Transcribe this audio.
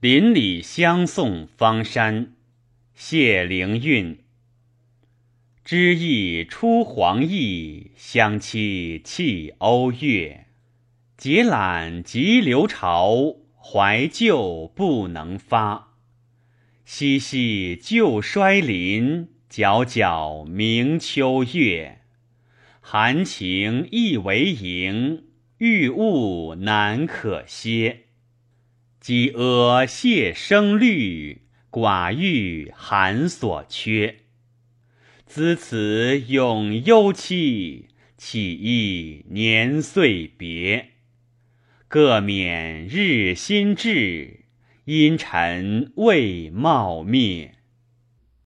邻里相送方山，谢灵运。知意出黄驿，相期泣瓯越。结览急流潮，怀旧不能发。嬉嬉旧衰林，皎皎明秋月。含情意为营，欲物难可歇。积阿谢声律，寡欲寒所缺。兹此永幽戚，岂忆年岁别。各免日新至，阴沉未茂灭。